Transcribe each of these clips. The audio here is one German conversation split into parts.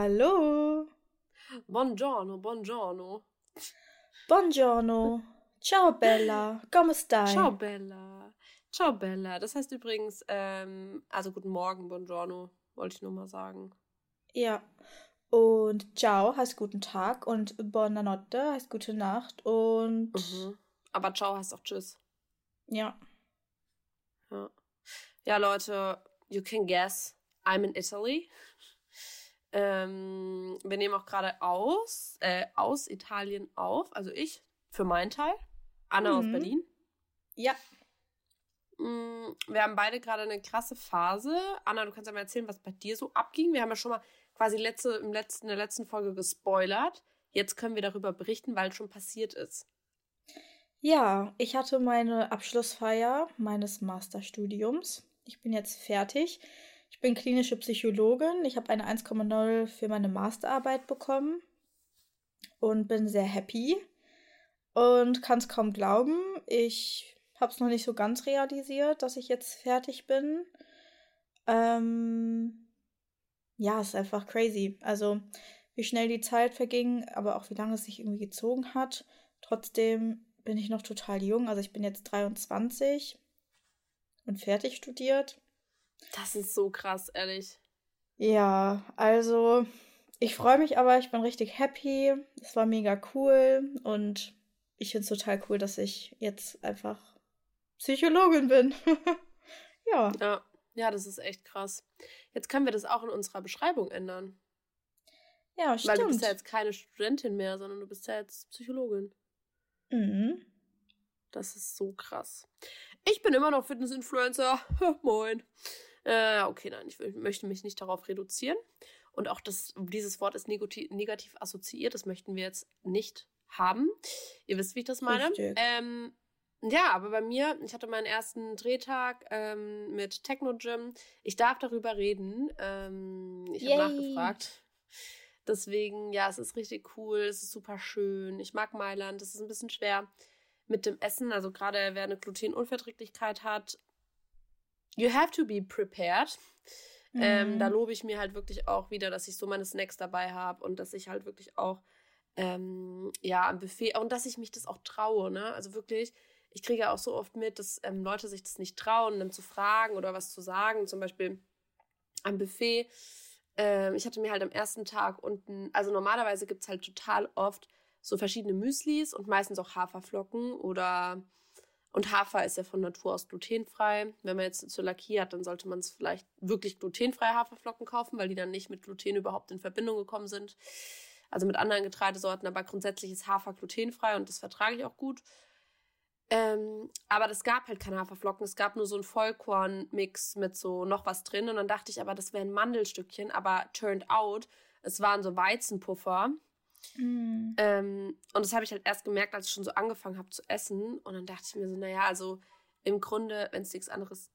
Hallo. Buongiorno, buongiorno. Buongiorno. Ciao Bella. Come stai? Ciao Bella. Ciao Bella. Das heißt übrigens, ähm, also guten Morgen, buongiorno, wollte ich nur mal sagen. Ja. Und ciao heißt guten Tag und buonanotte heißt gute Nacht und Mhm. Aber ciao heißt auch tschüss. ja. Ja. ja, Leute, you can guess, I'm in Italy. Ähm, wir nehmen auch gerade aus, äh, aus Italien auf, also ich für meinen Teil. Anna aus Mhm. Berlin. Ja. Mm, Wir haben beide gerade eine krasse Phase. Anna, du kannst ja mal erzählen, was bei dir so abging. Wir haben ja schon mal quasi letzte, im letzten, in der letzten Folge gespoilert. Jetzt können wir darüber berichten, weil es schon passiert ist. Ja, ich hatte meine Abschlussfeier meines Masterstudiums. Ich bin jetzt fertig. Ich bin klinische Psychologin. Ich habe eine 1,0 für meine Masterarbeit bekommen und bin sehr happy und kann es kaum glauben. Ich habe es noch nicht so ganz realisiert, dass ich jetzt fertig bin. Ähm, ja, ist einfach crazy. Also, wie schnell die Zeit verging, aber auch wie lange es sich irgendwie gezogen hat. Trotzdem bin ich noch total jung. Also, ich bin jetzt 23 und fertig studiert. Das ist so krass, ehrlich. Ja, also ich freue mich aber, ich bin richtig happy. Es war mega cool und ich finde es total cool, dass ich jetzt einfach Psychologin bin. ja, Ja, ja, das ist echt krass. Jetzt können wir das auch in unserer Beschreibung ändern. ja, Weil du bist stimmt. ja jetzt keine Studentin mehr, sondern du bist ja jetzt Psychologin. Mhm. Das ist so krass. Ich bin immer noch Fitness-Influencer. Moin. Äh, okay, nein, ich will, möchte mich nicht darauf reduzieren. Und auch das, dieses Wort ist negativ, negativ assoziiert. Das möchten wir jetzt nicht haben. Ihr wisst, wie ich das meine. Ähm, ja, aber bei mir, ich hatte meinen ersten Drehtag ähm, mit Techno Gym. Ich darf darüber reden. Ähm, ich habe nachgefragt. Deswegen, ja, es ist richtig cool, es ist super schön. Ich mag Mailand, es ist ein bisschen schwer mit dem Essen. Also gerade wer eine Glutenunverträglichkeit hat, you have to be prepared. Ähm, Mhm. da lobe ich mir halt wirklich auch wieder, dass ich so meine Snacks dabei habe und dass ich halt wirklich auch ähm, ja am Buffet und dass ich mich das auch traue. Ne? Also wirklich, ich kriege ja auch so oft mit, dass ähm, Leute sich das nicht trauen, dann zu fragen oder was zu sagen. Zum Beispiel am Buffet. Ähm, ich hatte mir halt am ersten Tag unten, also normalerweise gibt es halt total oft so verschiedene Müslis und meistens auch Haferflocken oder und Hafer ist ja von Natur aus glutenfrei. Wenn man jetzt Zöliakie hat, dann sollte man es vielleicht wirklich glutenfreie Haferflocken kaufen, weil die dann nicht mit Gluten überhaupt in Verbindung gekommen sind. Also mit anderen Getreidesorten, aber grundsätzlich ist Hafer glutenfrei und das vertrage ich auch gut. Ähm, aber es gab halt keine Haferflocken, es gab nur so einen Vollkornmix mit so noch was drin. Und dann dachte ich aber, das wären Mandelstückchen, aber turned out, es waren so Weizenpuffer. Mhm. Ähm, und das habe ich halt erst gemerkt, als ich schon so angefangen habe zu essen. Und dann dachte ich mir so, naja, also im Grunde, wenn es nichts anderes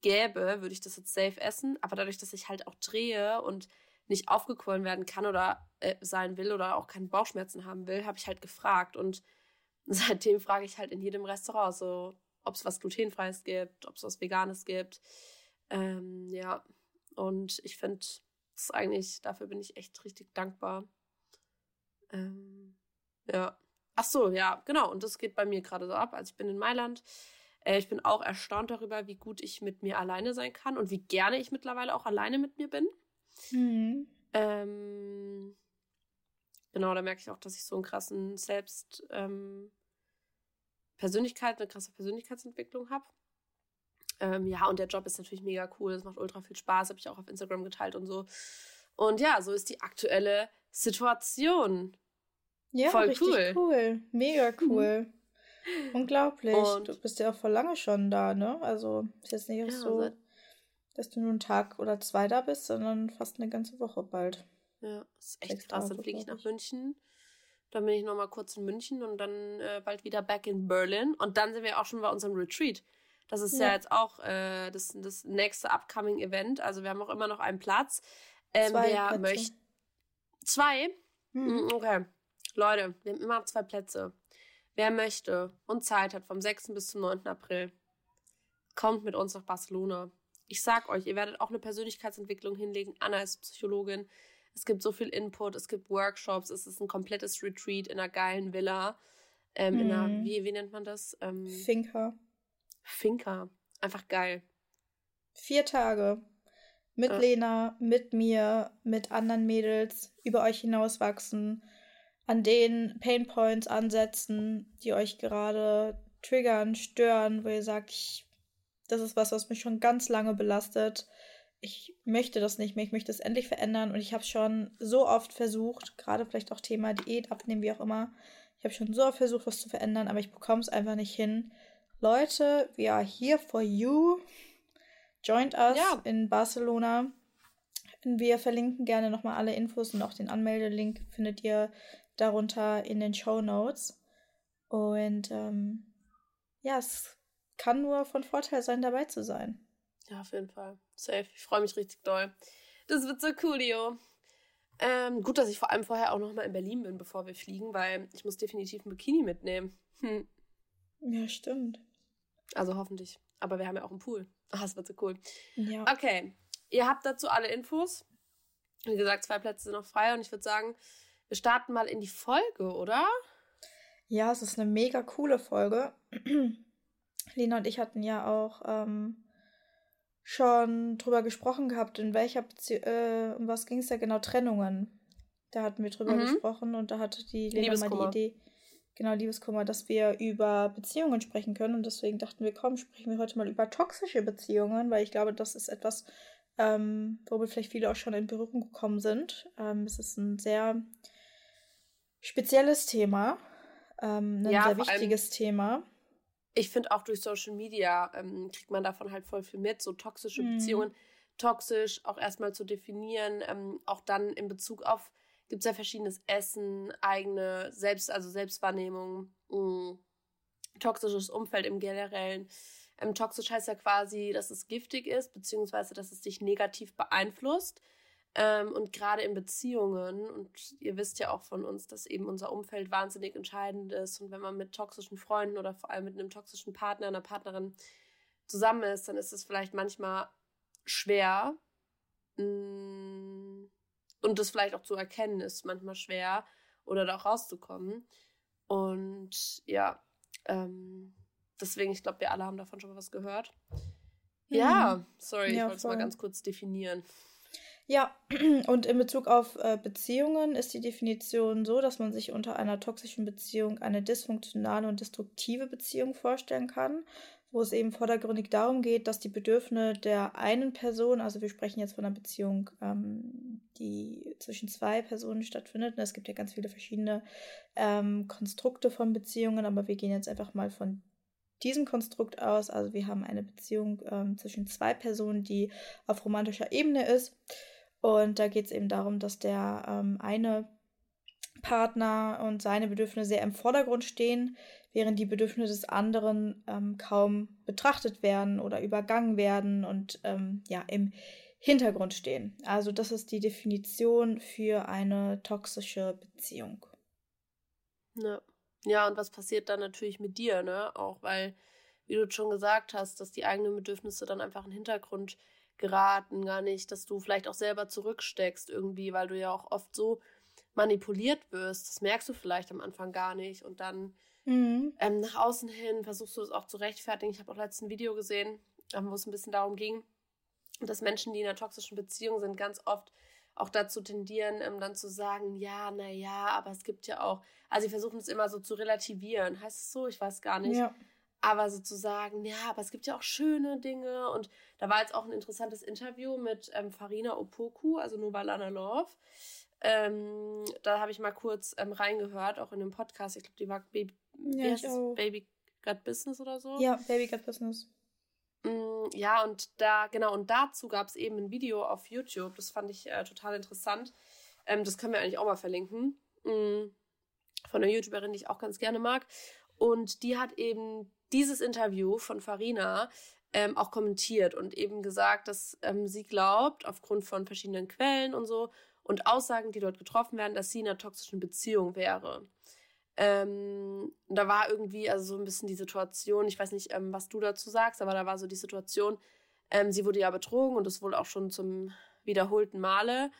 gäbe, würde ich das jetzt safe essen. Aber dadurch, dass ich halt auch drehe und nicht aufgequollen werden kann oder äh, sein will oder auch keine Bauchschmerzen haben will, habe ich halt gefragt. Und seitdem frage ich halt in jedem Restaurant so, ob es was glutenfreies gibt, ob es was veganes gibt. Ähm, ja, und ich finde es eigentlich, dafür bin ich echt richtig dankbar. Ähm, ja. Ach so, ja, genau. Und das geht bei mir gerade so ab. Also ich bin in Mailand. Äh, ich bin auch erstaunt darüber, wie gut ich mit mir alleine sein kann und wie gerne ich mittlerweile auch alleine mit mir bin. Mhm. Ähm, genau, da merke ich auch, dass ich so einen krassen Selbst, ähm, Persönlichkeit, eine krasse Persönlichkeitsentwicklung habe. Ähm, ja, und der Job ist natürlich mega cool. Es macht ultra viel Spaß, habe ich auch auf Instagram geteilt und so. Und ja, so ist die aktuelle Situation. Ja, Voll richtig cool. cool. Mega cool. Unglaublich. Und- Du bist ja auch vor lange schon da, ne? Also ist jetzt nicht Ja, so, seit- dass du nur einen Tag oder zwei da bist, sondern fast eine ganze Woche bald. Ja, ist echt Sechs krass. Dann fliege ich nach. München. Dann bin ich noch mal kurz in München und dann äh, bald wieder back in Berlin. Und dann sind wir auch schon bei unserem Retreat. Das ist ja, Ja. jetzt auch äh, das, das nächste upcoming Event. Also wir haben auch immer noch einen Platz. Ähm, Zwei wer Plätze. möchte. Zwei? Mhm. Mm, Okay. Leute, wir haben immer zwei Plätze. Wer möchte und Zeit hat vom 6. bis zum 9. April, kommt mit uns nach Barcelona. Ich sag euch, ihr werdet auch eine Persönlichkeitsentwicklung hinlegen. Anna ist Psychologin. Es gibt so viel Input, es gibt Workshops, es ist ein komplettes Retreat in einer geilen Villa. Ähm, mhm. in einer, mhm. wie, wie nennt man das? Ähm, Finca. Finca. Einfach geil. Vier Tage. Mit ja. Lena, mit mir, mit anderen Mädels, über euch hinauswachsen, an den Painpoints ansetzen, die euch gerade triggern, stören, wo ihr sagt, ich, das ist was, was mich schon ganz lange belastet. Ich möchte das nicht mehr, ich möchte es endlich verändern und ich habe schon so oft versucht, gerade vielleicht auch Thema Diät, abnehmen, wie auch immer. Ich habe schon so oft versucht, was zu verändern, aber ich bekomme es einfach nicht hin. Leute, we are here for you. Joint us ja. in Barcelona. Wir verlinken gerne nochmal alle Infos und auch den Anmeldelink findet ihr darunter in den Show Notes. Und ähm, ja, es kann nur von Vorteil sein, dabei zu sein. Ja, auf jeden Fall. Safe. Ich freue mich richtig doll. Das wird so cool, Dio. Ähm, gut, dass ich vor allem vorher auch nochmal in Berlin bin, bevor wir fliegen, weil ich muss definitiv ein Bikini mitnehmen. Hm. Ja, stimmt. Also hoffentlich. Aber wir haben ja auch einen Pool. Ach, das wird so cool. Ja. Okay. Ihr habt dazu alle Infos. Wie gesagt, zwei Plätze sind noch frei und ich würde sagen, wir starten mal in die Folge, oder? Ja, es ist eine mega coole Folge. Lena und ich hatten ja auch ähm, schon drüber gesprochen gehabt, in welcher Beziehung, äh, um was ging es da genau? Trennungen. Da hatten wir drüber mhm. gesprochen und da hatte die Lena mal die Idee, genau, Liebeskummer, dass wir über Beziehungen sprechen können. Und deswegen dachten wir, komm, sprechen wir heute mal über toxische Beziehungen, weil ich glaube, das ist etwas, ähm, womit vielleicht viele auch schon in Berührung gekommen sind. Ähm, es ist ein sehr spezielles Thema, ähm, ein ja, sehr wichtiges Thema. Ich finde auch durch Social Media ähm, kriegt man davon halt voll viel mit, so toxische mhm. Beziehungen. Toxisch auch erstmal zu definieren, ähm, auch dann in Bezug auf gibt es ja verschiedenes Essen, eigene Selbst, also Selbstwahrnehmung, mh, mm, toxisches Umfeld im Generellen. Ähm, toxisch heißt ja quasi, dass es giftig ist, beziehungsweise dass es dich negativ beeinflusst. Ähm, und gerade in Beziehungen, und ihr wisst ja auch von uns, dass eben unser Umfeld wahnsinnig entscheidend ist. Und wenn man mit toxischen Freunden oder vor allem mit einem toxischen Partner, einer Partnerin zusammen ist, dann ist es vielleicht manchmal schwer, mh, mm, und das vielleicht auch zu erkennen ist manchmal schwer oder da auch rauszukommen. Und ja, ähm, deswegen, ich glaube, wir alle haben davon schon mal was gehört. Mhm. Ja, sorry, ja, ich wollte es mal ganz kurz definieren. Ja, und in Bezug auf äh, Beziehungen ist die Definition so, dass man sich unter einer toxischen Beziehung eine dysfunktionale und destruktive Beziehung vorstellen kann wo es eben vordergründig darum geht, dass die Bedürfnisse der einen Person, also wir sprechen jetzt von einer Beziehung, ähm, die zwischen zwei Personen stattfindet. Und es gibt ja ganz viele verschiedene ähm, Konstrukte von Beziehungen, aber wir gehen jetzt einfach mal von diesem Konstrukt aus. Also wir haben eine Beziehung ähm, zwischen zwei Personen, die auf romantischer Ebene ist. Und da geht es eben darum, dass der ähm, eine Partner und seine Bedürfnisse sehr im Vordergrund stehen, während die Bedürfnisse des anderen ähm, kaum betrachtet werden oder übergangen werden und ähm, ja im Hintergrund stehen. Also das ist die Definition für eine toxische Beziehung. Ja. ja, und was passiert dann natürlich mit dir, ne? Auch weil, wie du schon gesagt hast, dass die eigenen Bedürfnisse dann einfach in den Hintergrund geraten, gar nicht, dass du vielleicht auch selber zurücksteckst irgendwie, weil du ja auch oft so manipuliert wirst. Das merkst du vielleicht am Anfang gar nicht und dann Mhm. Ähm, nach außen hin versuchst du es auch zu rechtfertigen. Ich habe auch letztens ein Video gesehen, ähm, wo es ein bisschen darum ging, dass Menschen, die in einer toxischen Beziehung sind, ganz oft auch dazu tendieren, ähm, dann zu sagen, ja, naja, aber es gibt ja auch, also sie versuchen es immer so zu relativieren. Heißt es so? Ich weiß gar nicht. Ja. Aber sozusagen, ja, aber es gibt ja auch schöne Dinge. Und da war jetzt auch ein interessantes Interview mit ähm, Farina Opoku, also Novalana Love. Ähm, da habe ich mal kurz ähm, reingehört, auch in dem Podcast. Ich glaube, die war Baby, ja. Baby Got Business oder so. Ja, Baby Got Business. Mm, ja, und da, genau, und dazu gab es eben ein Video auf YouTube. Das fand ich äh, total interessant. Ähm, das können wir eigentlich auch mal verlinken. Mm, von einer YouTuberin, die ich auch ganz gerne mag. Und die hat eben dieses Interview von Farina ähm, auch kommentiert und eben gesagt, dass ähm, sie glaubt, aufgrund von verschiedenen Quellen und so und Aussagen, die dort getroffen werden, dass sie in einer toxischen Beziehung wäre. Ähm, da war irgendwie also so ein bisschen die Situation, ich weiß nicht, ähm, was du dazu sagst, aber da war so die Situation, ähm, sie wurde ja betrogen und das wohl auch schon zum wiederholten Male.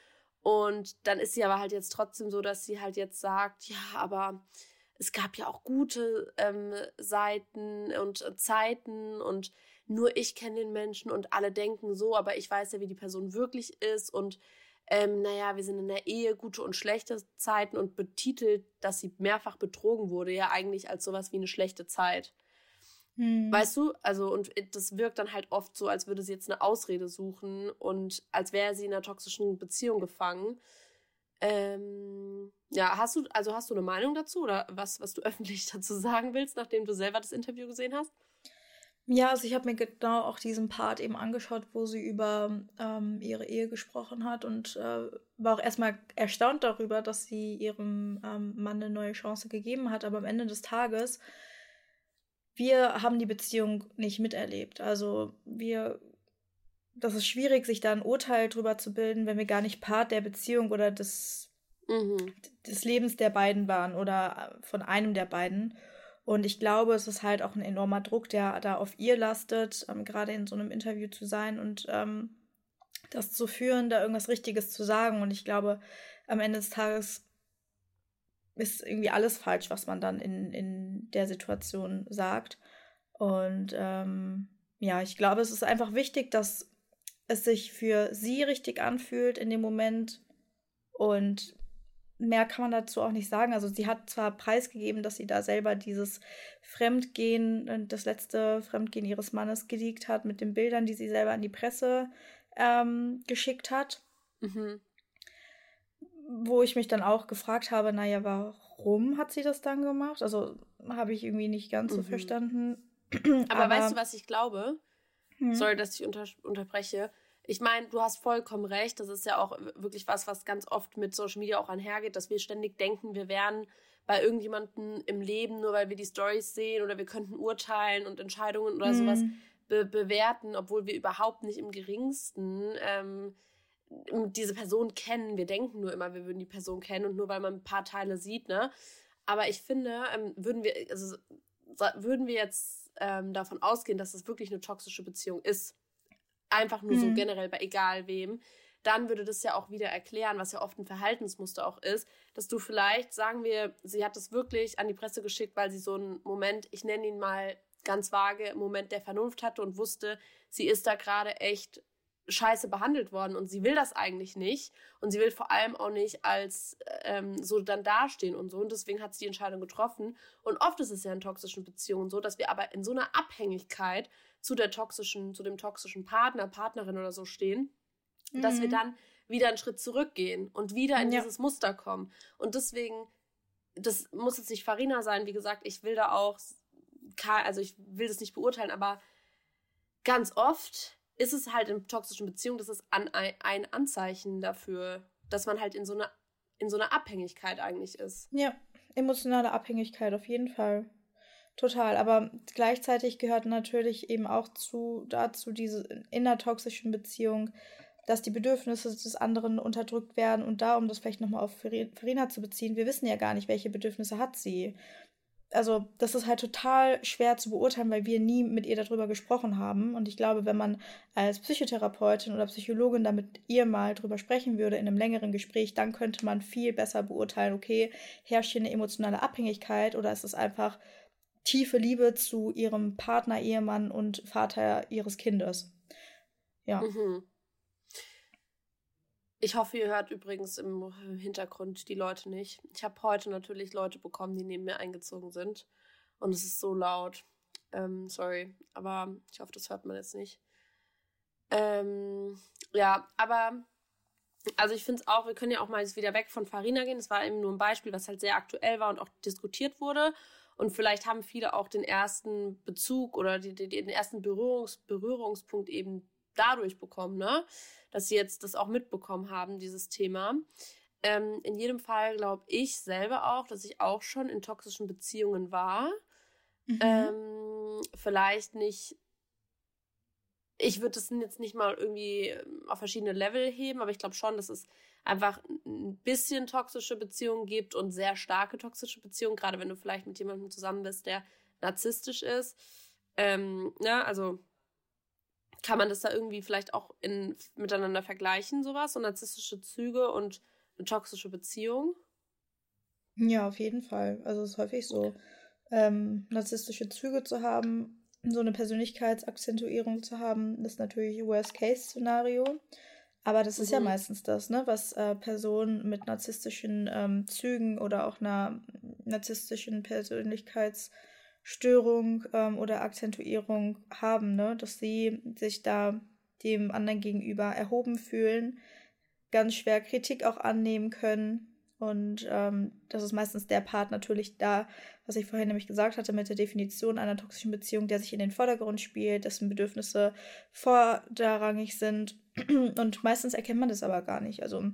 Und dann ist sie aber halt jetzt trotzdem so, dass sie halt jetzt sagt, ja, aber es gab ja auch gute ähm, Seiten und äh, Zeiten und nur ich kenne den Menschen und alle denken so, aber ich weiß ja, wie die Person wirklich ist und ähm, naja, wir sind in der Ehe, gute und schlechte Zeiten und betitelt, dass sie mehrfach betrogen wurde, ja eigentlich als sowas wie eine schlechte Zeit. Hm. Weißt du? Also, und das wirkt dann halt oft so, als würde sie jetzt eine Ausrede suchen und als wäre sie in einer toxischen Beziehung gefangen. Ähm, ja, hast du, also hast du eine Meinung dazu oder was, was du öffentlich dazu sagen willst, nachdem du selber das Interview gesehen hast? Ja, also ich habe mir genau auch diesen Part eben angeschaut, wo sie über ähm, ihre Ehe gesprochen hat und äh, war auch erstmal erstaunt darüber, dass sie ihrem ähm, Mann eine neue Chance gegeben hat. Aber am Ende des Tages, wir haben die Beziehung nicht miterlebt. Also wir, das ist schwierig, sich da ein Urteil drüber zu bilden, wenn wir gar nicht Part der Beziehung oder des, mhm. des Lebens der beiden waren oder äh, von einem der beiden. Und ich glaube, es ist halt auch ein enormer Druck, der da auf ihr lastet, ähm, gerade in so einem Interview zu sein und ähm, das zu führen, da irgendwas Richtiges zu sagen. Und ich glaube, am Ende des Tages ist irgendwie alles falsch, was man dann in, in der Situation sagt. Und ähm, ja, ich glaube, es ist einfach wichtig, dass es sich für sie richtig anfühlt in dem Moment und mehr kann man dazu auch nicht sagen. Also sie hat zwar preisgegeben, dass sie da selber dieses Fremdgehen, äh, das letzte Fremdgehen ihres Mannes geleakt hat mit den Bildern, die sie selber an die Presse ähm, geschickt hat. Mhm. Wo ich mich dann auch gefragt habe, naja, warum hat sie das dann gemacht? Also habe ich irgendwie nicht ganz mhm. so verstanden. Aber, Aber, weißt du, was ich glaube? Hm. Sorry, dass ich unter unterbreche ich meine, du hast vollkommen recht. Das ist ja auch wirklich was, was ganz oft mit Social Media auch einhergeht, dass wir ständig denken, wir wären bei irgendjemandem im Leben, nur weil wir die Stories sehen oder wir könnten urteilen und Entscheidungen oder mhm. sowas be bewerten, obwohl wir überhaupt nicht im geringsten ähm, diese Person kennen. Wir denken nur immer, wir würden die Person kennen und nur weil man ein paar Teile sieht, ne? Aber ich finde, ähm, würden wir, also würden wir jetzt ähm, davon ausgehen, dass es wirklich eine toxische Beziehung ist, einfach nur mhm. so generell bei egal wem, dann würde das ja auch wieder erklären, was ja oft ein Verhaltensmuster auch ist, dass du vielleicht, sagen wir, sie hat es wirklich an die Presse geschickt, weil sie so einen Moment, ich nenne ihn mal ganz vage, Moment der Vernunft hatte und wusste, sie ist da gerade echt scheiße behandelt worden und sie will das eigentlich nicht und sie will vor allem auch nicht als ähm, so dann dastehen und so und deswegen hat sie die Entscheidung getroffen und oft ist es ja in toxischen Beziehungen so, dass wir aber in so einer Abhängigkeit zu der toxischen, zu dem toxischen Partner, Partnerin oder so stehen, mhm. dass wir mhm. dann wieder einen Schritt zurückgehen und wieder in ja. dieses Muster kommen. Und deswegen, das muss jetzt nicht Farina sein, wie gesagt, ich will da auch, also ich will das nicht beurteilen, aber ganz oft ist es halt in toxischen Beziehungen, das ist an, ein Anzeichen dafür, dass man halt in so einer in so einer Abhängigkeit eigentlich ist. Ja, emotionale Abhängigkeit auf jeden Fall. Total, aber gleichzeitig gehört natürlich eben auch zu, dazu diese innertoxischen Beziehung, dass die Bedürfnisse des anderen unterdrückt werden und da, um das vielleicht nochmal auf Verena zu beziehen, wir wissen ja gar nicht, welche Bedürfnisse hat sie. Also, das ist halt total schwer zu beurteilen, weil wir nie mit ihr darüber gesprochen haben. Und ich glaube, wenn man als Psychotherapeutin oder Psychologin da mit ihr mal drüber sprechen würde in einem längeren Gespräch, dann könnte man viel besser beurteilen, okay, herrscht hier eine emotionale Abhängigkeit oder ist es einfach tiefe Liebe zu ihrem Partner, Ehemann und Vater ihres Kindes. Ja. Mhm. Ich hoffe, ihr hört übrigens im Hintergrund die Leute nicht. Ich habe heute natürlich Leute bekommen, die neben mir eingezogen sind. Und es ist so laut. Ähm, sorry, aber ich hoffe, das hört man jetzt nicht. Ähm, ja, aber also ich finde es auch, wir können ja auch mal wieder weg von Farina gehen. Das war eben nur ein Beispiel, was halt sehr aktuell war und auch diskutiert wurde. Und vielleicht haben viele auch den ersten Bezug oder die, die, den ersten Berührungs, Berührungspunkt eben dadurch bekommen, ne? dass sie jetzt das auch mitbekommen haben, dieses Thema. Ähm, in jedem Fall glaube ich selber auch, dass ich auch schon in toxischen Beziehungen war. Mhm. Ähm, vielleicht nicht ich würde das jetzt nicht mal irgendwie auf verschiedene Level heben, aber ich glaube schon, dass es einfach ein bisschen toxische Beziehungen gibt und sehr starke toxische Beziehungen, gerade wenn du vielleicht mit jemandem zusammen bist, der narzisstisch ist. Ähm, ja, ne, also kann man das da irgendwie vielleicht auch in, miteinander vergleichen, sowas? So narzisstische Züge und eine toxische Beziehung? Ja, auf jeden Fall. Also es ist häufig so, ähm, narzisstische Züge zu haben, so eine Persönlichkeitsakzentuierung zu haben, ist natürlich Worst-Case-Szenario. Aber das ist mhm. ja meistens das, ne, was äh, Personen mit narzisstischen ähm, Zügen oder auch einer narzisstischen Persönlichkeitsstörung ähm, oder Akzentuierung haben, ne, dass sie sich da dem anderen gegenüber erhoben fühlen, ganz schwer Kritik auch annehmen können. Und ähm, das ist meistens der Part natürlich da, was ich vorhin nämlich gesagt hatte, mit der Definition einer toxischen Beziehung, der sich in den Vordergrund spielt, dessen Bedürfnisse vorderrangig sind. Und meistens erkennt man das aber gar nicht. Also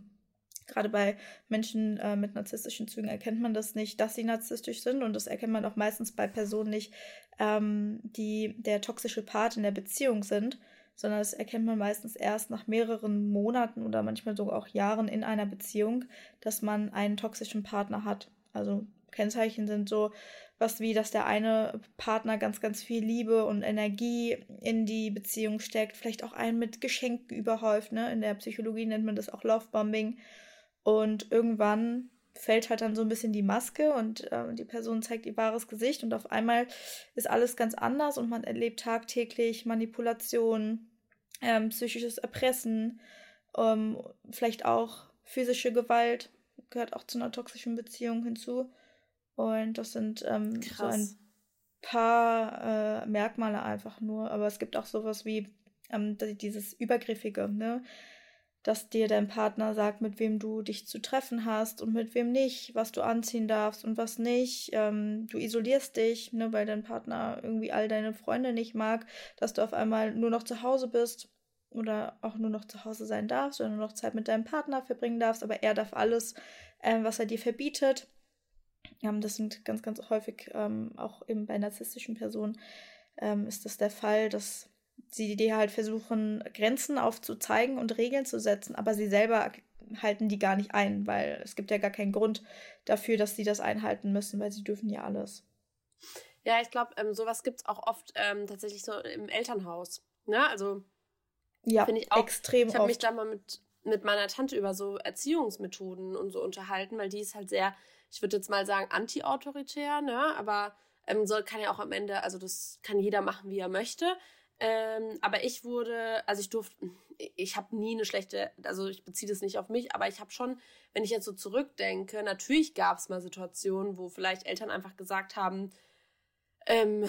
gerade bei Menschen äh, mit narzisstischen Zügen erkennt man das nicht, dass sie narzisstisch sind. Und das erkennt man auch meistens bei Personen nicht, ähm, die der toxische Part in der Beziehung sind sondern das erkennt man meistens erst nach mehreren Monaten oder manchmal sogar auch Jahren in einer Beziehung, dass man einen toxischen Partner hat. Also Kennzeichen sind so was wie, dass der eine Partner ganz, ganz viel Liebe und Energie in die Beziehung steckt, vielleicht auch einen mit Geschenken überhäuft. Ne? In der Psychologie nennt man das auch Lovebombing. Und irgendwann fällt halt dann so ein bisschen die Maske und äh, die Person zeigt ihr wahres Gesicht und auf einmal ist alles ganz anders und man erlebt tagtäglich Manipulation, ähm, psychisches Erpressen, ähm, vielleicht auch physische Gewalt, gehört auch zu einer toxischen Beziehung hinzu. Und das sind ähm, so ein paar äh, Merkmale einfach nur. Aber es gibt auch sowas wie ähm, dieses Übergriffige, ne? Dass dir dein Partner sagt, mit wem du dich zu treffen hast und mit wem nicht, was du anziehen darfst und was nicht. Ähm, du isolierst dich, ne, weil dein Partner irgendwie all deine Freunde nicht mag, dass du auf einmal nur noch zu Hause bist oder auch nur noch zu Hause sein darfst oder nur noch Zeit mit deinem Partner verbringen darfst, aber er darf alles, ähm, was er dir verbietet. Ähm, das sind ganz, ganz häufig ähm, auch eben bei narzisstischen Personen ähm, ist das der Fall, dass sie dir halt versuchen, Grenzen aufzuzeigen und Regeln zu setzen, aber sie selber halten die gar nicht ein, weil es gibt ja gar keinen Grund dafür, dass sie das einhalten müssen, weil sie dürfen ja alles. Ja, ich glaube, ähm, sowas gibt es auch oft ähm, tatsächlich so im Elternhaus. Ne? Also ja, finde ich auch extrem Ich habe mich da mal mit, mit meiner Tante über so Erziehungsmethoden und so unterhalten, weil die ist halt sehr ich würde jetzt mal sagen, anti-autoritär, ne? aber ähm, soll, kann ja auch am Ende, also das kann jeder machen, wie er möchte. Ähm, aber ich wurde, also ich durfte, ich habe nie eine schlechte, also ich beziehe das nicht auf mich, aber ich habe schon, wenn ich jetzt so zurückdenke, natürlich gab es mal Situationen, wo vielleicht Eltern einfach gesagt haben, ähm,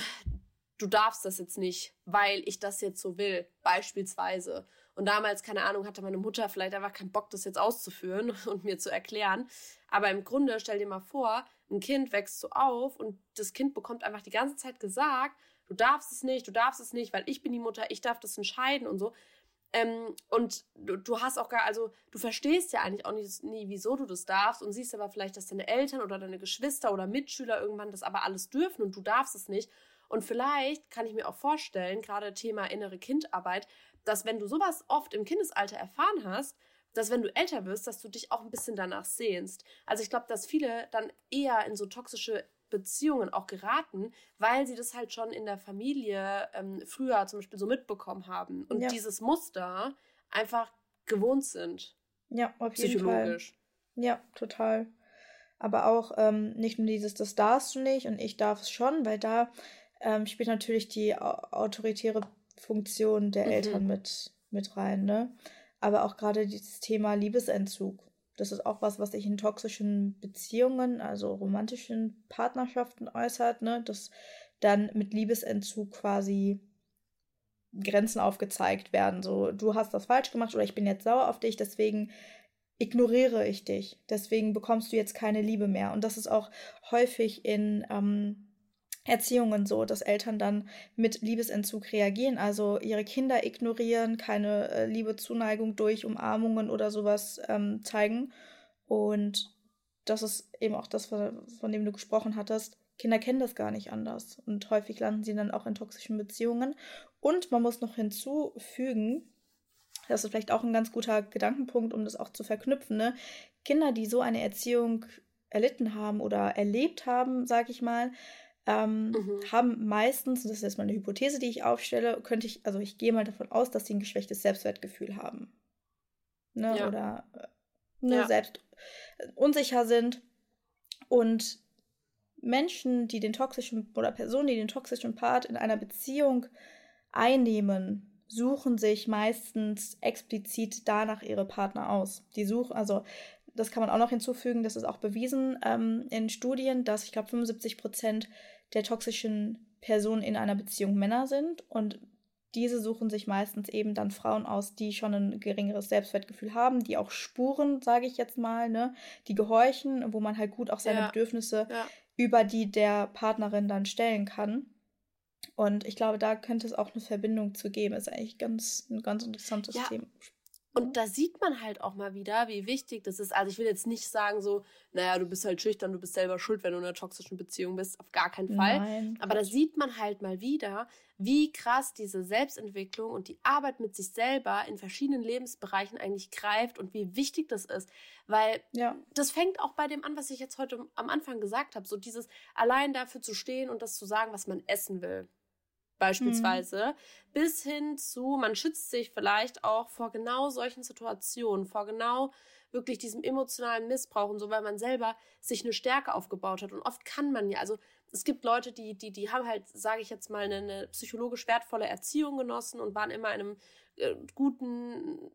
du darfst das jetzt nicht, weil ich das jetzt so will, beispielsweise. Und damals, keine Ahnung, hatte meine Mutter vielleicht einfach keinen Bock, das jetzt auszuführen und mir zu erklären. Aber im Grunde, stell dir mal vor, ein Kind wächst so auf und das Kind bekommt einfach die ganze Zeit gesagt, du darfst es nicht, du darfst es nicht, weil ich bin die Mutter, ich darf das entscheiden und so. Ähm, und du, du, hast auch gar, also du verstehst ja eigentlich auch nicht, nie, wieso du das darfst und siehst aber vielleicht, dass deine Eltern oder deine Geschwister oder Mitschüler irgendwann das aber alles dürfen und du darfst es nicht. Und vielleicht kann ich mir auch vorstellen, gerade Thema innere Kindarbeit, dass wenn du sowas oft im Kindesalter erfahren hast, dass wenn du älter wirst, dass du dich auch ein bisschen danach sehnst. Also ich glaube, dass viele dann eher in so toxische Beziehungen auch geraten, weil sie das halt schon in der Familie ähm, früher zum Beispiel so mitbekommen haben und ja. dieses Muster einfach gewohnt sind. Ja, auf jeden Psychologisch. Fall. Ja, total. Aber auch ähm, nicht nur dieses, das darfst du nicht und ich darf es schon, weil da ähm, spielt natürlich die autoritäre Funktion der mhm. Eltern mit, mit rein, ne? Aber auch gerade dieses Thema Liebesentzug. Das ist auch was, was sich in toxischen Beziehungen, also romantischen Partnerschaften äußert, ne? Dass dann mit Liebesentzug quasi Grenzen aufgezeigt werden. So, du hast das falsch gemacht oder ich bin jetzt sauer auf dich, deswegen ignoriere ich dich. Deswegen bekommst du jetzt keine Liebe mehr. Und das ist auch häufig in ähm, Erziehungen so, dass Eltern dann mit Liebesentzug reagieren, also ihre Kinder ignorieren, keine äh, Liebe, Zuneigung durch Umarmungen oder sowas ähm, zeigen. Und das ist eben auch das, von dem du gesprochen hattest. Kinder kennen das gar nicht anders. Und häufig landen sie dann auch in toxischen Beziehungen. Und man muss noch hinzufügen, das ist vielleicht auch ein ganz guter Gedankenpunkt, um das auch zu verknüpfen. Ne? Kinder, die so eine Erziehung erlitten haben oder erlebt haben, sage ich mal, ähm, mhm. haben meistens, und das ist jetzt mal eine Hypothese, die ich aufstelle, könnte ich, also ich gehe mal davon aus, dass sie ein geschwächtes Selbstwertgefühl haben. Ne? Ja. Oder äh, ne, ja. selbst äh, unsicher sind. Und Menschen, die den toxischen, oder Personen, die den toxischen Part in einer Beziehung einnehmen, suchen sich meistens explizit danach ihre Partner aus. Die suchen, also das kann man auch noch hinzufügen, das ist auch bewiesen ähm, in Studien, dass ich glaube 75 Prozent der toxischen Personen in einer Beziehung Männer sind und diese suchen sich meistens eben dann Frauen aus, die schon ein geringeres Selbstwertgefühl haben, die auch Spuren, sage ich jetzt mal, ne, die gehorchen, wo man halt gut auch seine ja. Bedürfnisse ja. über die der Partnerin dann stellen kann. Und ich glaube, da könnte es auch eine Verbindung zu geben. Ist eigentlich ganz ein ganz interessantes ja, Thema. Und da sieht man halt auch mal wieder, wie wichtig das ist. Also ich will jetzt nicht sagen so, naja, du bist halt schüchtern, du bist selber schuld, wenn du in einer toxischen Beziehung bist. Auf gar keinen Fall. Nein, Aber da sieht man halt mal wieder, wie krass diese Selbstentwicklung und die Arbeit mit sich selber in verschiedenen Lebensbereichen eigentlich greift und wie wichtig das ist. Weil ja. das fängt auch bei dem an, was ich jetzt heute am Anfang gesagt habe. So dieses allein dafür zu stehen und das zu sagen, was man essen will beispielsweise, mhm. bis hin zu, man schützt sich vielleicht auch vor genau solchen Situationen, vor genau wirklich diesem emotionalen Missbrauch und so, weil man selber sich eine Stärke aufgebaut hat. Und oft kann man ja, also es gibt Leute, die, die, die haben halt, sage ich jetzt mal, eine, eine, psychologisch wertvolle Erziehung genossen und waren immer in einem äh, guten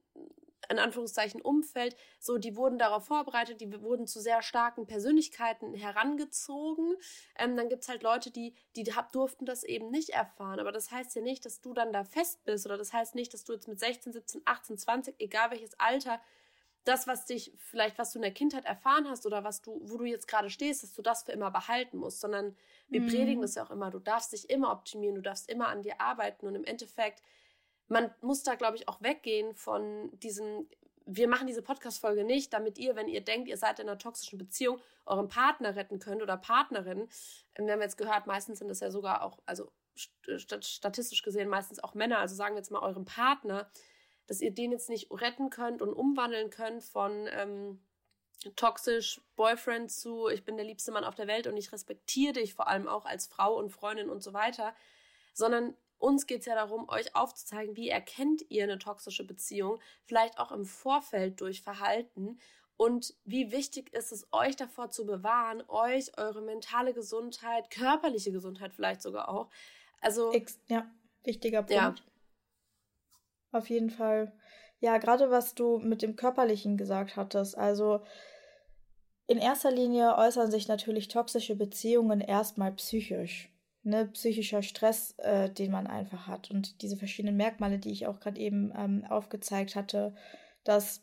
in Anführungszeichen Umfeld, so die wurden darauf vorbereitet, die wurden zu sehr starken Persönlichkeiten herangezogen. Ähm, dann es halt Leute, die, die durften das eben nicht erfahren. Aber das heißt ja nicht, dass du dann da fest bist oder das heißt nicht, dass du jetzt mit 16, 17, 18, 20, egal welches Alter, das, was dich vielleicht, was du in der Kindheit erfahren hast oder was du, wo du jetzt gerade stehst, dass du das für immer behalten musst, sondern wir mhm. predigen das ja auch immer. Du darfst dich immer optimieren, du darfst immer an dir arbeiten und im Endeffekt man muss da, glaube ich, auch weggehen von diesem, wir machen diese Podcast-Folge nicht, damit ihr, wenn ihr denkt, ihr seid in einer toxischen Beziehung, euren Partner retten könnt oder Partnerin. Ähm, wir haben jetzt gehört, meistens sind das ja sogar auch, also statistisch gesehen meistens auch Männer, also sagen wir jetzt mal euren Partner, dass ihr den jetzt nicht retten könnt und umwandeln könnt von ähm, toxisch Boyfriend zu, ich bin der liebste Mann auf der Welt und ich respektiere dich vor allem auch als Frau und Freundin und so weiter, sondern uns geht es ja darum, euch aufzuzeigen, wie erkennt ihr eine toxische Beziehung, vielleicht auch im Vorfeld durch Verhalten und wie wichtig ist es, euch davor zu bewahren, euch, eure mentale Gesundheit, körperliche Gesundheit vielleicht sogar auch. Also. Ja, wichtiger Punkt. Ja. Auf jeden Fall. Ja, gerade was du mit dem Körperlichen gesagt hattest. Also in erster Linie äußern sich natürlich toxische Beziehungen erstmal psychisch ne, psychischer Stress, äh, den man einfach hat. Und diese verschiedenen Merkmale, die ich auch gerade eben ähm, aufgezeigt hatte, dass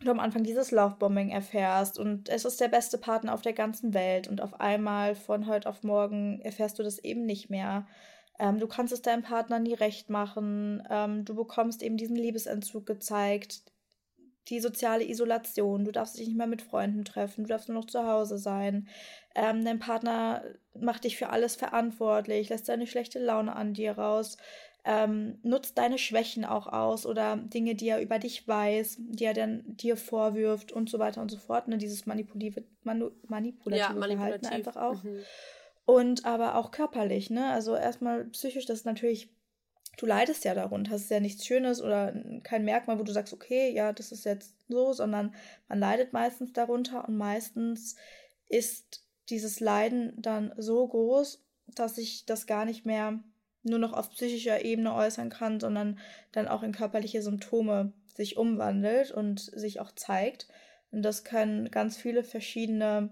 du am Anfang dieses Lovebombing erfährst und es ist der beste Partner auf der ganzen Welt und auf einmal von heute auf morgen erfährst du das eben nicht mehr. Ähm, du kannst es deinem Partner nie recht machen. Ähm, du bekommst eben diesen Liebesentzug gezeigt die soziale Isolation, du darfst dich nicht mehr mit Freunden treffen, du darfst nur noch zu Hause sein. Ähm, dein Partner macht dich für alles verantwortlich, lässt deine schlechte Laune an dir raus, ähm, nutzt deine Schwächen auch aus oder Dinge, die er über dich weiß, die er dann dir vorwirft und so weiter und so fort. Ne? Dieses manipulative, manu manipulative, ja, manipulativ. Verhalten einfach auch. Mhm. Und aber auch körperlich, ne? Also erstmal psychisch, das ist natürlich du leidest ja darunter. Es ist ja nichts Schönes oder kein Merkmal, wo du sagst, okay, ja, das ist jetzt so, sondern man leidet meistens darunter und meistens ist dieses Leiden dann so groß, dass ich das gar nicht mehr nur noch auf psychischer Ebene äußern kann, sondern dann auch in körperliche Symptome sich umwandelt und sich auch zeigt. Und das können ganz viele verschiedene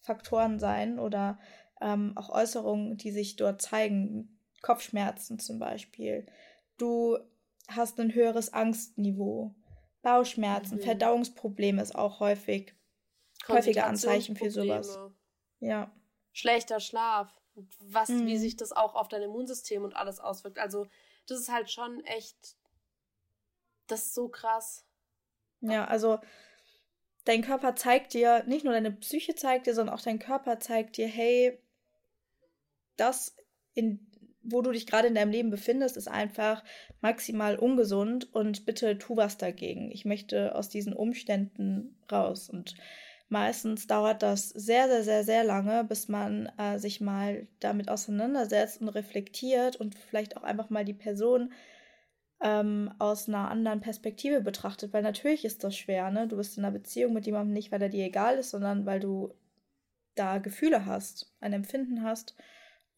Faktoren sein oder ähm, auch Äußerungen, die sich dort zeigen. Kopfschmerzen zum Beispiel. Du hast ein höheres Angstniveau. Bauchschmerzen, mhm. Verdauungsprobleme ist auch häufig häufige Anzeichen für sowas. Ja. Schlechter Schlaf, was, mhm. wie sich das auch auf dein Immunsystem und alles auswirkt. Also, das ist halt schon echt, das ist so krass. Ja, also dein Körper zeigt dir, nicht nur deine Psyche zeigt dir, sondern auch dein Körper zeigt dir, hey, das in wo du dich gerade in deinem Leben befindest, ist einfach maximal ungesund und bitte tu was dagegen. Ich möchte aus diesen Umständen raus. Und Meistens dauert das sehr, sehr, sehr, sehr lange, bis man äh, sich mal damit auseinandersetzt und reflektiert und vielleicht auch einfach mal die Person ähm, aus einer anderen Perspektive betrachtet. Weil natürlich ist das schwer, ne? Du bist in einer Beziehung mit jemandem nicht, weil er dir egal ist, sondern weil du da Gefühle hast, ein Empfinden hast.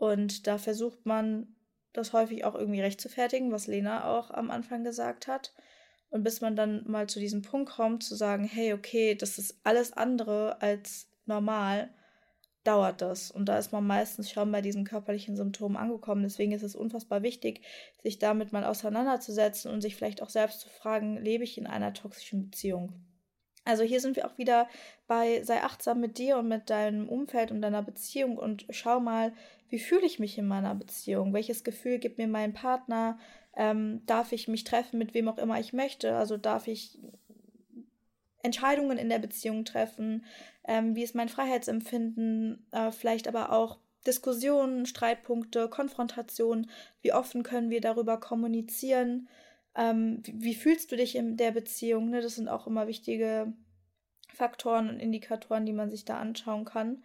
Und da versucht man das häufig auch irgendwie recht zu fertigen, was Lena auch am Anfang gesagt hat. Und bis man dann mal zu diesem Punkt kommt, zu sagen, hey, okay, das ist alles andere als normal, dauert das. Und da ist man meistens schon bei diesen körperlichen Symptomen angekommen. Deswegen ist es unfassbar wichtig, sich damit mal auseinanderzusetzen und sich vielleicht auch selbst zu fragen, lebe ich in einer toxischen Beziehung? Also hier sind wir auch wieder bei sei achtsam mit dir und mit deinem Umfeld und deiner Beziehung und schau mal, wie fühle ich mich in meiner Beziehung? Welches Gefühl gibt mir mein Partner? Ähm, darf ich mich treffen mit wem auch immer ich möchte? Also darf ich Entscheidungen in der Beziehung treffen? Ähm, wie ist mein Freiheitsempfinden? Äh, vielleicht aber auch Diskussionen, Streitpunkte, Konfrontationen. Wie offen können wir darüber kommunizieren? Ähm, wie, wie, fühlst du dich in der Beziehung? Ne? Das sind auch immer wichtige Faktoren und Indikatoren, die man sich da anschauen kann.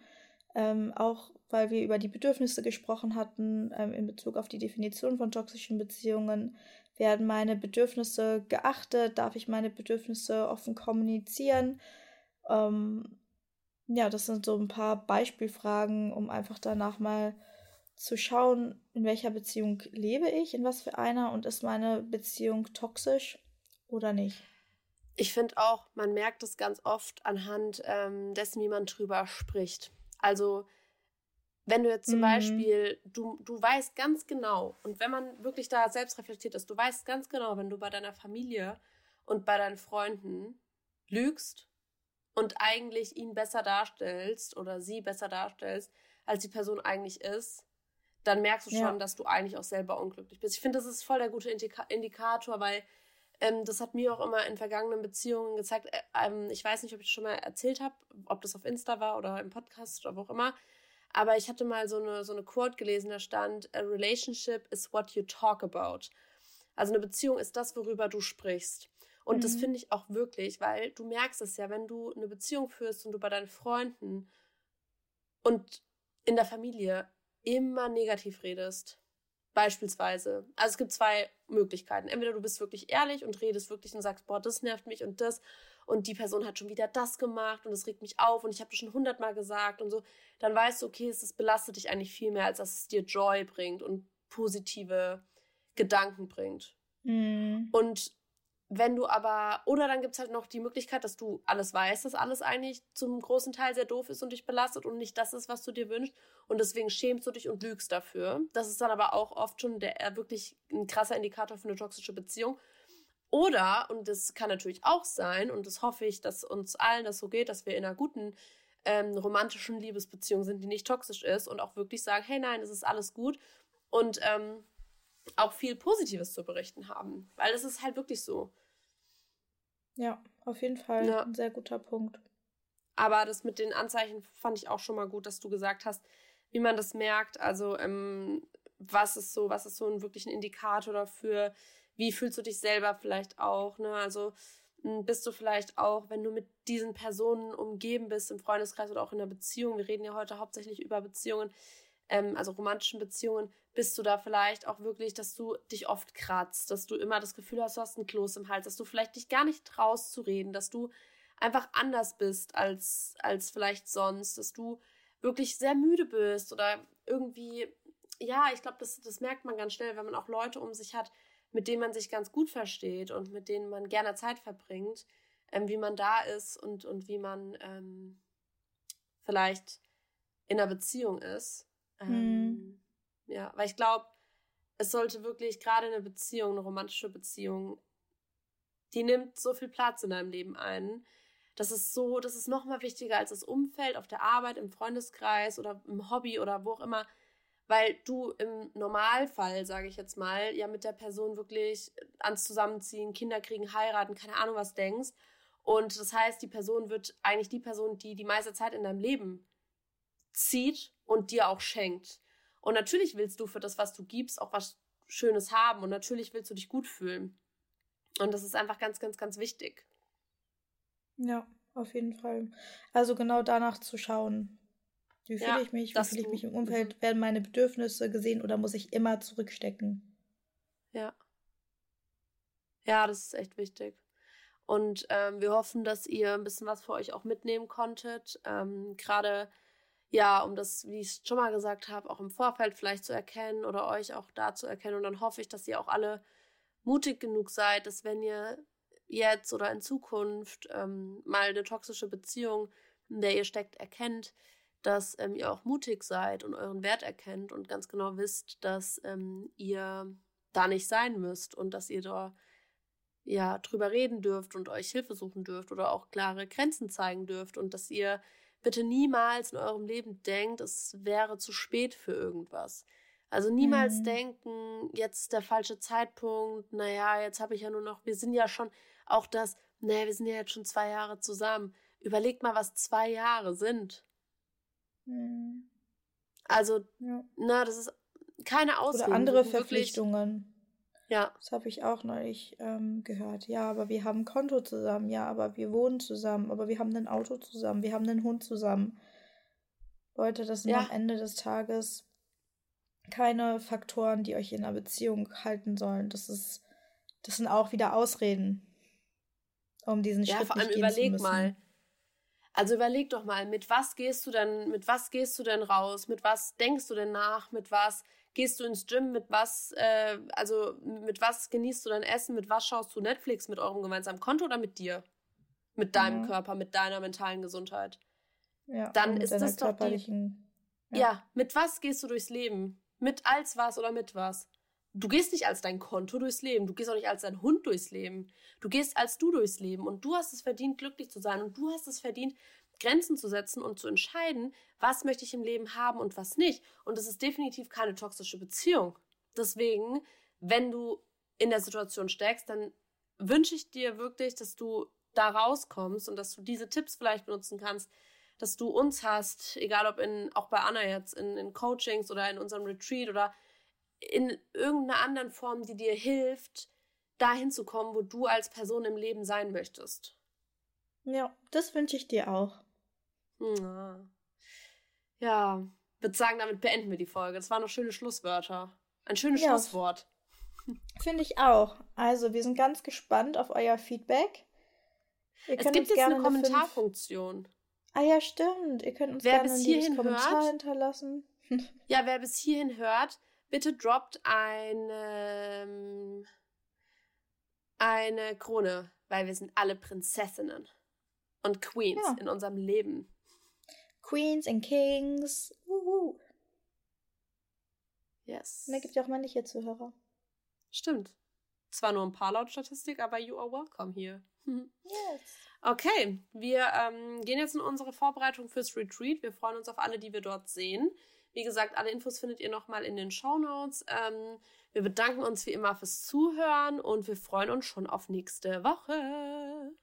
Ähm, auch weil wir über die Bedürfnisse gesprochen hatten ähm, in Bezug auf die Definition von toxischen Beziehungen. Werden meine Bedürfnisse geachtet? Darf ich meine Bedürfnisse offen kommunizieren? Ähm, ja, das sind so ein paar Beispielfragen, um einfach danach mal zu schauen, in welcher Beziehung lebe ich, in was für einer und ist meine Beziehung toxisch oder nicht. Ich finde auch, man merkt es ganz oft anhand ähm, dessen, wie man drüber spricht. Also wenn du jetzt zum mhm. Beispiel, du, du weißt ganz genau, und wenn man wirklich da selbst reflektiert ist, du weißt ganz genau, wenn du bei deiner Familie und bei deinen Freunden lügst und eigentlich ihn besser darstellst oder sie besser darstellst, als die Person eigentlich ist, dann merkst du schon, ja. dass du eigentlich auch selber unglücklich bist. Ich finde, das ist voll der gute Indika Indikator, weil ähm, das hat mir auch immer in vergangenen Beziehungen gezeigt. Äh, ähm, ich weiß nicht, ob ich schon mal erzählt habe, ob das auf Insta war oder im Podcast oder wo auch immer. Aber ich hatte mal so eine, so eine Quote gelesen, da stand, A relationship is what you talk about. Also eine Beziehung ist das, worüber du sprichst. Und mhm. das finde ich auch wirklich, weil du merkst es ja, wenn du eine Beziehung führst und du bei deinen Freunden und in der Familie immer negativ redest. Beispielsweise. Also es gibt zwei Möglichkeiten. Entweder du bist wirklich ehrlich und redest wirklich und sagst, boah, das nervt mich und das und die Person hat schon wieder das gemacht und es regt mich auf und ich habe das schon hundertmal gesagt und so. Dann weißt du, okay, es belastet dich eigentlich viel mehr, als dass es dir Joy bringt und positive Gedanken bringt. Mhm. Und wenn du aber, oder dann gibt es halt noch die Möglichkeit, dass du alles weißt, dass alles eigentlich zum großen Teil sehr doof ist und dich belastet und nicht das ist, was du dir wünschst. Und deswegen schämst du dich und lügst dafür. Das ist dann aber auch oft schon der äh, wirklich ein krasser Indikator für eine toxische Beziehung. Oder, und das kann natürlich auch sein, und das hoffe ich, dass uns allen das so geht, dass wir in einer guten ähm, romantischen Liebesbeziehung sind, die nicht toxisch ist und auch wirklich sagen, hey nein, es ist alles gut. Und ähm, auch viel Positives zu berichten haben. Weil es ist halt wirklich so. Ja, auf jeden Fall ja. ein sehr guter Punkt. Aber das mit den Anzeichen fand ich auch schon mal gut, dass du gesagt hast, wie man das merkt. Also, ähm, was ist so, was ist so ein wirklich ein Indikator dafür? Wie fühlst du dich selber vielleicht auch? Ne? Also, hm, bist du vielleicht auch, wenn du mit diesen Personen umgeben bist, im Freundeskreis oder auch in einer Beziehung, wir reden ja heute hauptsächlich über Beziehungen, ähm, also romantischen Beziehungen, bist du da vielleicht auch wirklich, dass du dich oft kratzt, dass du immer das Gefühl hast, du hast ein Kloß im Hals, dass du vielleicht dich gar nicht traust zu reden, dass du einfach anders bist als, als vielleicht sonst, dass du wirklich sehr müde bist oder irgendwie, ja, ich glaube, das, das merkt man ganz schnell, wenn man auch Leute um sich hat, mit denen man sich ganz gut versteht und mit denen man gerne Zeit verbringt, ähm, wie man da ist und, und wie man ähm, vielleicht in einer Beziehung ist. Mhm. Ähm, Ja, weil ich glaube, es sollte wirklich gerade eine Beziehung, eine romantische Beziehung, die nimmt so viel Platz in deinem Leben ein. Das ist so, das ist noch mal wichtiger als das Umfeld auf der Arbeit, im Freundeskreis oder im Hobby oder wo auch immer, weil du im Normalfall, sage ich jetzt mal, ja mit der Person wirklich ans Zusammenziehen, Kinder kriegen, heiraten, keine Ahnung was denkst. Und das heißt, die Person wird eigentlich die Person, die die meiste Zeit in deinem Leben zieht und dir auch schenkt. Und natürlich willst du für das, was du gibst, auch was Schönes haben und natürlich willst du dich gut fühlen. Und das ist einfach ganz, ganz, ganz wichtig. Ja, auf jeden Fall. Also genau danach zu schauen. Wie fühle ja, ich mich? Wie fühle ich mich im Umfeld? Mhm. Werden meine Bedürfnisse gesehen oder muss ich immer zurückstecken? Ja. Ja, das ist echt wichtig. Und ähm, wir hoffen, dass ihr ein bisschen was für euch auch mitnehmen konntet. Ähm, Gerade ja, um das, wie ich schon mal gesagt habe, auch im Vorfeld vielleicht zu erkennen oder euch auch da zu erkennen. Und dann hoffe ich, dass ihr auch alle mutig genug seid, dass wenn ihr jetzt oder in Zukunft ähm, mal eine toxische Beziehung, in der ihr steckt, erkennt, dass ähm, ihr auch mutig seid und euren Wert erkennt und ganz genau wisst, dass ähm, ihr da nicht sein müsst und dass ihr da ja drüber reden dürft und euch Hilfe suchen dürft oder auch klare Grenzen zeigen dürft und dass ihr bitte niemals in eurem Leben denkt, es wäre zu spät für irgendwas. Also niemals mhm. denken, jetzt ist der falsche Zeitpunkt, naja, jetzt habe ich ja nur noch, wir sind ja schon auch das, naja, wir sind ja jetzt schon zwei Jahre zusammen. Überlegt mal, was zwei Jahre sind. Mhm. Also, ja. na, das ist keine Ausrede. Oder andere Verpflichtungen. Ja. Das habe ich auch neulich ähm, gehört. Ja, aber wir haben ein Konto zusammen. Ja, aber wir wohnen zusammen. Aber wir haben ein Auto zusammen. Wir haben einen Hund zusammen. Leute, das sind ja. am Ende des Tages keine Faktoren, die euch in einer Beziehung halten sollen. Das ist, das sind auch wieder Ausreden, um diesen ja, Schritt vor allem überleg mal. Also überleg doch mal, mit was gehst du denn, mit was gehst du denn raus? Mit was denkst du denn nach? Mit was gehst du ins Gym? Mit was, äh, also mit was genießt du dein Essen? Mit was schaust du Netflix? Mit eurem gemeinsamen Konto oder mit dir? Mit deinem ja. Körper, mit deiner mentalen Gesundheit? Ja. Dann ist das doch die. Ja. ja, mit was gehst du durchs Leben? Mit als was oder mit was? Du gehst nicht als dein Konto durchs Leben, du gehst auch nicht als dein Hund durchs Leben. Du gehst als du durchs Leben und du hast es verdient, glücklich zu sein und du hast es verdient, Grenzen zu setzen und zu entscheiden, was möchte ich im Leben haben und was nicht. Und es ist definitiv keine toxische Beziehung. Deswegen, wenn du in der Situation steckst, dann wünsche ich dir wirklich, dass du da rauskommst und dass du diese Tipps vielleicht benutzen kannst, dass du uns hast, egal ob in, auch bei Anna jetzt, in, in Coachings oder in unserem Retreat oder in irgendeiner anderen Form, die dir hilft, dahin zu kommen, wo du als Person im Leben sein möchtest. Ja, das wünsche ich dir auch. Ja, würde sagen, damit beenden wir die Folge. Das waren noch schöne Schlusswörter. Ein schönes ja, Schlusswort. Finde ich auch. Also, wir sind ganz gespannt auf euer Feedback. Ihr es gibt jetzt eine Kommentarfunktion. Ah ja, stimmt. Ihr könnt uns wer gerne bis hierhin Kommentar hört, hinterlassen. ja, wer bis hierhin hört, bitte droppt eine, eine Krone, weil wir sind alle Prinzessinnen und Queens ja. in unserem Leben. Queens and Kings. Uhu. Yes. Und da gibt ja auch männliche Zuhörer. Stimmt. Zwar nur ein paar laut Statistik, aber you are welcome here. yes. Okay, wir ähm, gehen jetzt in unsere Vorbereitung fürs Retreat. Wir freuen uns auf alle, die wir dort sehen. Wie gesagt, alle Infos findet ihr nochmal in den Show Notes. Ähm, wir bedanken uns wie immer fürs Zuhören und wir freuen uns schon auf nächste Woche.